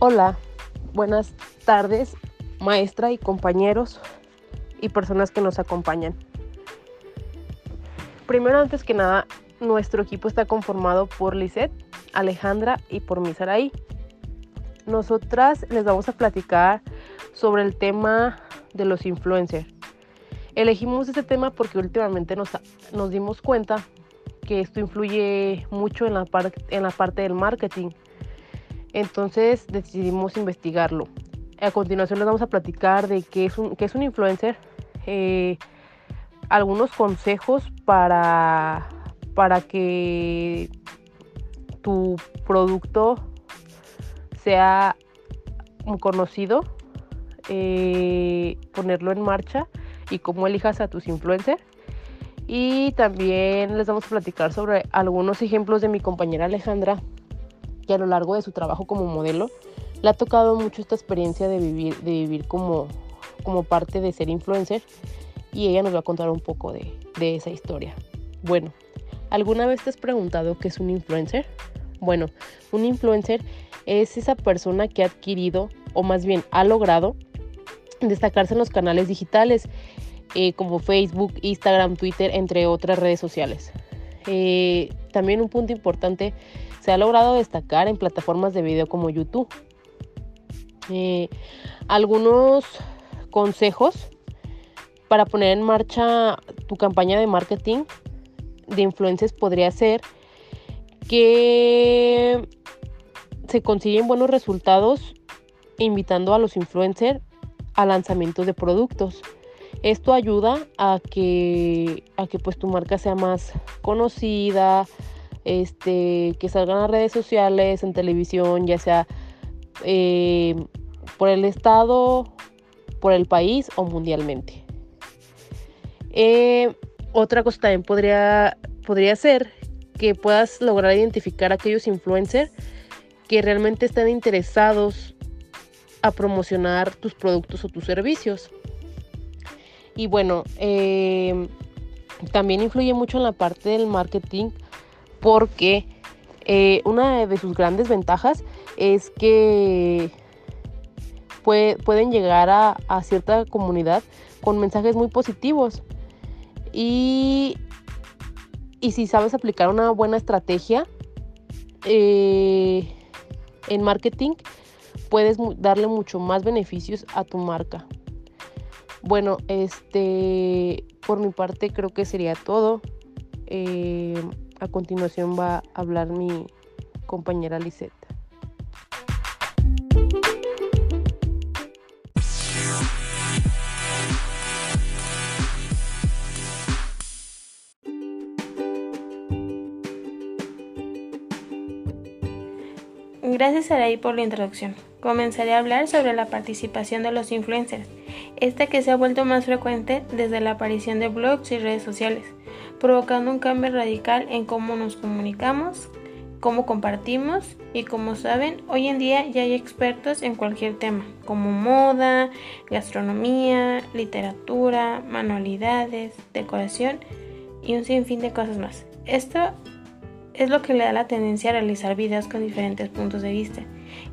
Hola, buenas tardes, maestra y compañeros y personas que nos acompañan. Primero, antes que nada, nuestro equipo está conformado por Lisette, Alejandra y por Misaraí. Nosotras les vamos a platicar sobre el tema de los influencers. Elegimos este tema porque últimamente nos, nos dimos cuenta que esto influye mucho en la, en la parte del marketing. Entonces decidimos investigarlo. A continuación les vamos a platicar de qué es un, qué es un influencer, eh, algunos consejos para, para que tu producto sea conocido, eh, ponerlo en marcha y cómo elijas a tus influencers. Y también les vamos a platicar sobre algunos ejemplos de mi compañera Alejandra, que a lo largo de su trabajo como modelo le ha tocado mucho esta experiencia de vivir, de vivir como, como parte de ser influencer y ella nos va a contar un poco de, de esa historia. Bueno, ¿alguna vez te has preguntado qué es un influencer? Bueno, un influencer es esa persona que ha adquirido o más bien ha logrado destacarse en los canales digitales eh, como Facebook, Instagram, Twitter, entre otras redes sociales. Eh, también un punto importante, se ha logrado destacar en plataformas de video como YouTube. Eh, algunos consejos para poner en marcha tu campaña de marketing de influencers podría ser que se consiguen buenos resultados invitando a los influencers a lanzamientos de productos. Esto ayuda a que, a que pues tu marca sea más conocida, este, que salgan a redes sociales, en televisión, ya sea eh, por el estado, por el país o mundialmente. Eh, otra cosa también podría, podría ser que puedas lograr identificar a aquellos influencers que realmente están interesados a promocionar tus productos o tus servicios. Y bueno, em, también influye mucho en la parte del marketing porque eh, una de sus grandes ventajas es que pueden llegar a, cierta comunidad con mensajes muy positivos. Y, y si sabes aplicar una buena estrategia eh, en marketing, puedes darle mucho más beneficios a tu marca. Bueno, este, por mi parte creo que sería todo. Eh, a continuación va a hablar mi compañera Lisette. Gracias Araí por la introducción. Comenzaré a hablar sobre la participación de los influencers esta que se ha vuelto más frecuente desde la aparición de blogs y redes sociales, provocando un cambio radical en cómo nos comunicamos, cómo compartimos y como saben, hoy en día ya hay expertos en cualquier tema, como moda, gastronomía, literatura, manualidades, decoración y un sinfín de cosas más. Esto es lo que le da la tendencia a realizar videos con diferentes puntos de vista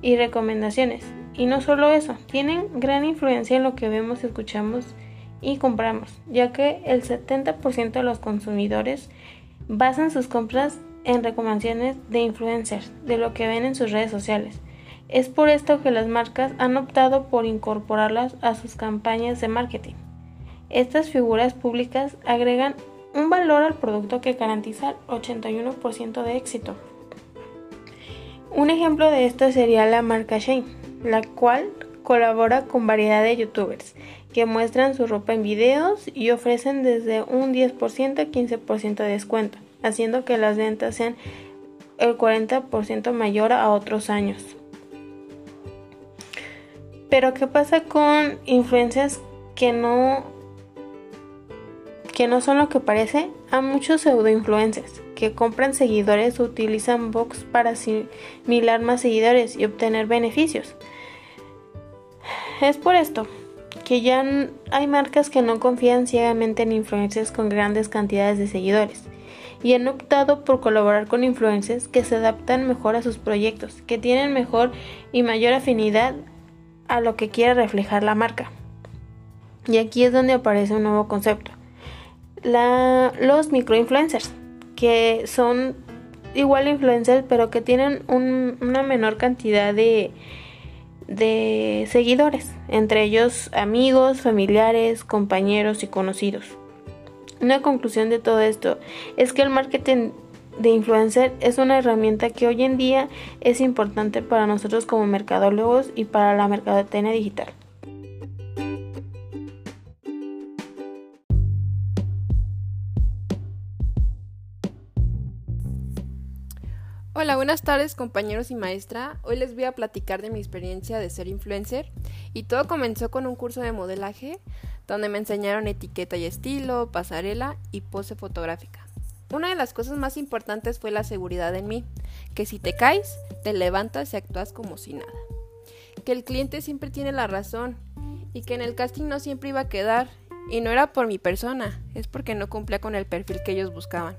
y recomendaciones, y no solo eso, tienen gran influencia en lo que vemos, escuchamos y compramos, ya que el 70% de los consumidores basan sus compras en recomendaciones de influencers, de lo que ven en sus redes sociales. Es por esto que las marcas han optado por incorporarlas a sus campañas de marketing. Estas figuras públicas agregan un valor al producto que garantiza el 81% de éxito. Un ejemplo de esto sería la marca Shane la cual colabora con variedad de youtubers que muestran su ropa en videos y ofrecen desde un 10% a 15% de descuento, haciendo que las ventas sean el 40% mayor a otros años. Pero ¿qué pasa con influencias que no que no son lo que parece? Hay muchos pseudo influencers que compran seguidores utilizan box para asimilar más seguidores y obtener beneficios. Es por esto que ya hay marcas que no confían ciegamente en influencers con grandes cantidades de seguidores y han optado por colaborar con influencers que se adaptan mejor a sus proyectos, que tienen mejor y mayor afinidad a lo que quiere reflejar la marca. Y aquí es donde aparece un nuevo concepto. La, los microinfluencers, que son igual influencers, pero que tienen una menor cantidad de, de seguidores, entre ellos amigos, familiares, compañeros y conocidos. Una conclusión de todo esto es que el marketing de influencer es una herramienta que hoy en día es importante para nosotros como mercadólogos y para la mercadotecnia digital. Hola, buenas tardes compañeros y maestra. Hoy les voy a platicar de mi experiencia de ser influencer y todo comenzó con un curso de modelaje donde me enseñaron etiqueta y estilo, pasarela y pose fotográfica. Una de las cosas más importantes fue la seguridad en mí, que si te caes, te levantas y actúas como si nada. Que el cliente siempre tiene la razón y que en el casting no siempre iba a quedar y no era por mi persona, es porque no cumplía con el perfil que ellos buscaban.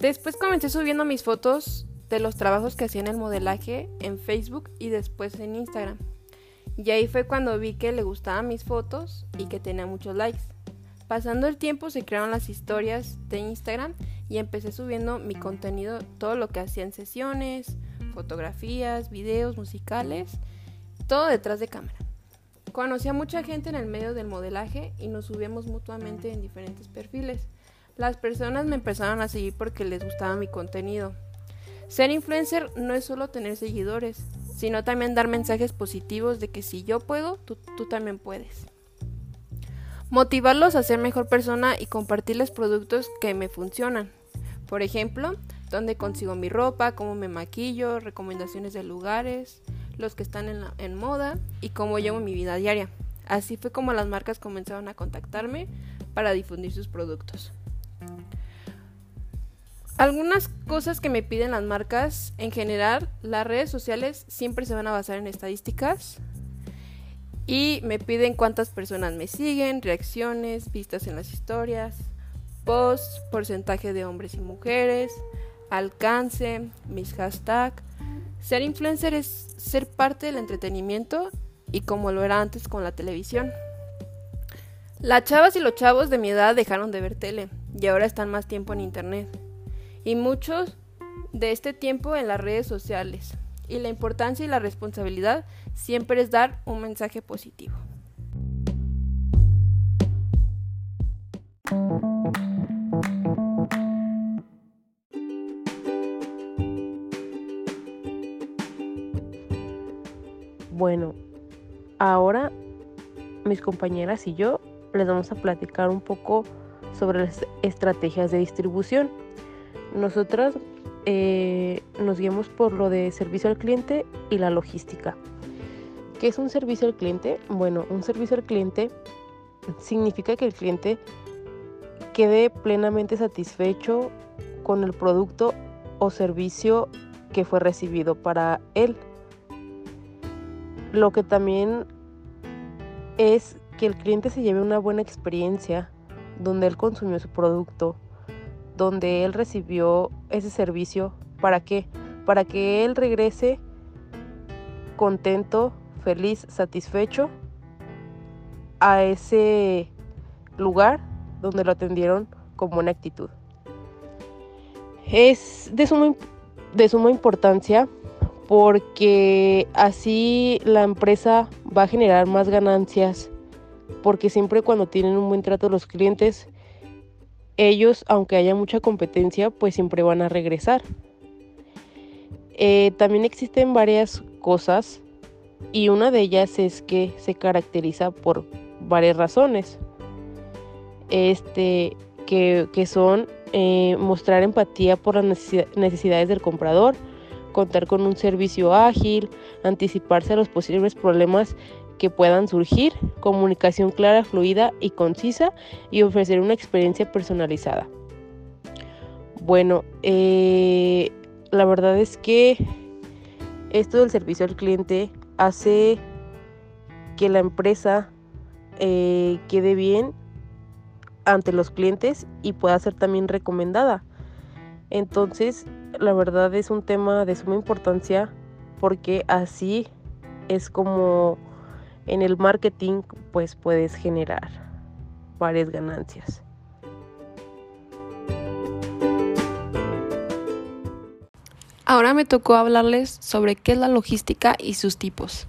Después comencé subiendo mis fotos de los trabajos que hacía en el modelaje en Facebook y después en Instagram. Y ahí fue cuando vi que le gustaban mis fotos y que tenía muchos likes. Pasando el tiempo se crearon las historias de Instagram y empecé subiendo mi contenido, todo lo que hacía en sesiones, fotografías, videos musicales, todo detrás de cámara. Conocí a mucha gente en el medio del modelaje y nos subíamos mutuamente en diferentes perfiles. Las personas me empezaron a seguir porque les gustaba mi contenido. Ser influencer no es solo tener seguidores, sino también dar mensajes positivos de que si yo puedo, tú, también puedes. Motivarlos a ser mejor persona y compartirles productos que me funcionan. Por ejemplo, dónde consigo mi ropa, cómo me maquillo, recomendaciones de lugares, los que están en, en moda y cómo llevo mi vida diaria. Así fue como las marcas comenzaron a contactarme para difundir sus productos. Algunas cosas que me piden las marcas, en general, las redes sociales siempre se van a basar en estadísticas y me piden cuántas personas me siguen, reacciones, vistas en las historias, posts, porcentaje de hombres y mujeres, alcance, mis hashtags. Ser influencer es ser parte del entretenimiento y como lo era antes con la televisión. Las chavas y los chavos de mi edad dejaron de ver tele y ahora están más tiempo en internet y muchos de este tiempo en las redes sociales. Y la importancia y la responsabilidad siempre es dar un mensaje positivo. Bueno, ahora mis compañeras y yo les vamos a platicar un poco sobre las estrategias de distribución. Nosotras eh, nos guiamos por lo de servicio al cliente y la logística. ¿Qué es un servicio al cliente? Bueno, un servicio al cliente significa que el cliente quede plenamente satisfecho con el producto o servicio que fue recibido para él. Lo que también es que el cliente se lleve una buena experiencia donde él consumió su producto, donde él recibió ese servicio. ¿Para qué? Para que él regrese contento, feliz, satisfecho a ese lugar donde lo atendieron con buena actitud. Es de suma, de suma importancia porque así la empresa va a generar más ganancias porque siempre cuando tienen un buen trato los clientes ellos, aunque haya mucha competencia, pues siempre van a regresar. Eh, también existen varias cosas y una de ellas es que se caracteriza por varias razones. Este, que, son eh, mostrar empatía por las necesidades del comprador, contar con un servicio ágil, anticiparse a los posibles problemas que puedan surgir, comunicación clara, fluida y concisa y ofrecer una experiencia personalizada. Bueno, eh, la verdad es que esto del servicio al cliente hace que la empresa eh, quede bien ante los clientes y pueda ser también recomendada, Entonces, la verdad es un tema de suma importancia porque así es como en el marketing pues puedes generar varias ganancias. Ahora me tocó hablarles sobre qué es la logística y sus tipos.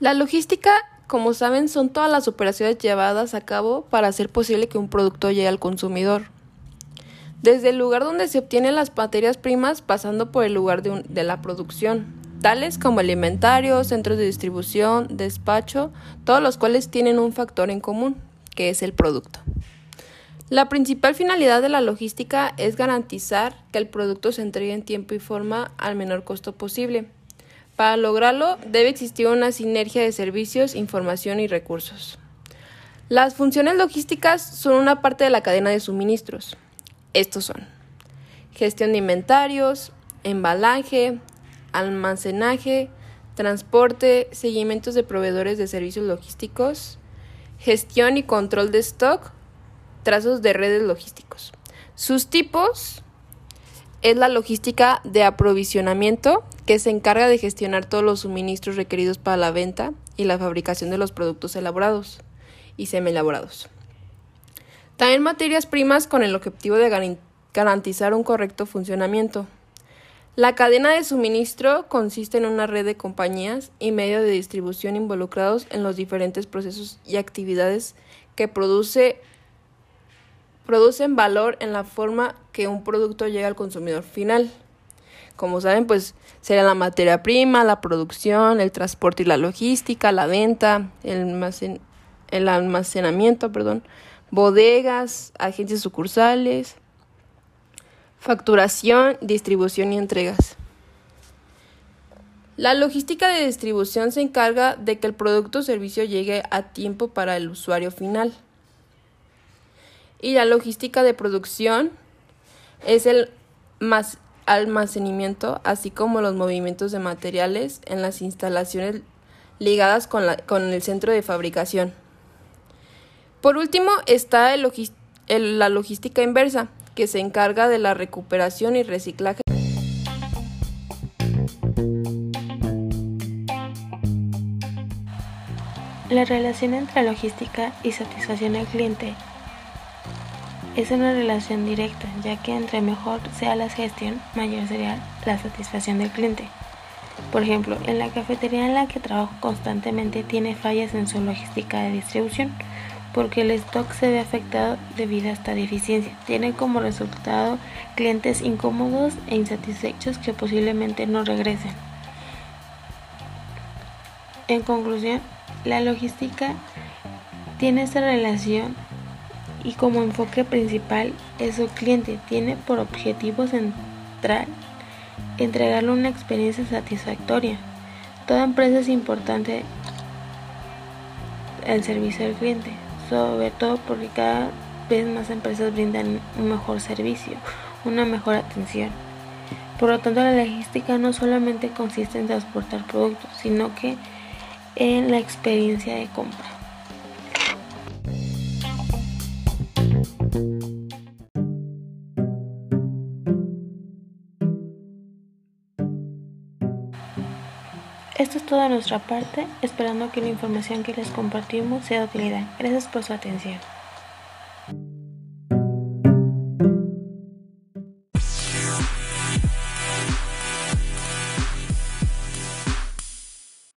La logística, como saben, son todas las operaciones llevadas a cabo para hacer posible que un producto llegue al consumidor. Desde el lugar donde se obtienen las materias primas pasando por el lugar de, de la producción, tales como el inventario, centros de distribución, despacho, todos los cuales tienen un factor en común, que es el producto. La principal finalidad de la logística es garantizar que el producto se entregue en tiempo y forma al menor costo posible. Para lograrlo debe existir una sinergia de servicios, información y recursos. Las funciones logísticas son una parte de la cadena de suministros. Estos son gestión de inventarios, embalaje, almacenaje, transporte, seguimientos de proveedores de servicios logísticos, gestión y control de stock, trazos de redes logísticos. Sus tipos es la logística de aprovisionamiento, que se encarga de gestionar todos los suministros requeridos para la venta y la fabricación de los productos elaborados y semi-elaborados. También materias primas con el objetivo de garantizar un correcto funcionamiento, la cadena de suministro consiste en una red de compañías y medios de distribución involucrados en los diferentes procesos y actividades que produce, producen valor en la forma que un producto llega al consumidor final. Como saben, pues será la materia prima, la producción, el transporte y la logística, la venta, el, el almacenamiento, perdón, bodegas, agencias sucursales, Facturación, distribución y entregas. La logística de distribución se encarga de que el producto o servicio llegue a tiempo para el usuario final. Y la logística de producción es el almacenamiento, así como los movimientos de materiales en las instalaciones ligadas con, el centro de fabricación. Por último está la logística inversa, que se encarga de la recuperación y reciclaje. La relación entre logística y satisfacción del cliente es una relación directa, ya que entre mejor sea la gestión, mayor será la satisfacción del cliente. Por ejemplo, en la cafetería en la que trabajo constantemente tiene fallas en su logística de distribución, porque el stock se ve afectado debido a esta deficiencia. Tiene como resultado clientes incómodos e insatisfechos que posiblemente no regresen. En conclusión, la logística tiene esta relación y como enfoque principal es su cliente. Tiene por objetivo central entregarle una experiencia satisfactoria. Toda empresa es importante el servicio al cliente sobre todo porque cada vez más empresas brindan un mejor servicio, una mejor atención. Por lo tanto, la logística no solamente consiste en transportar productos, sino que en la experiencia de compra. Esto es toda nuestra parte, esperando que la información que les compartimos sea de utilidad. Gracias por su atención.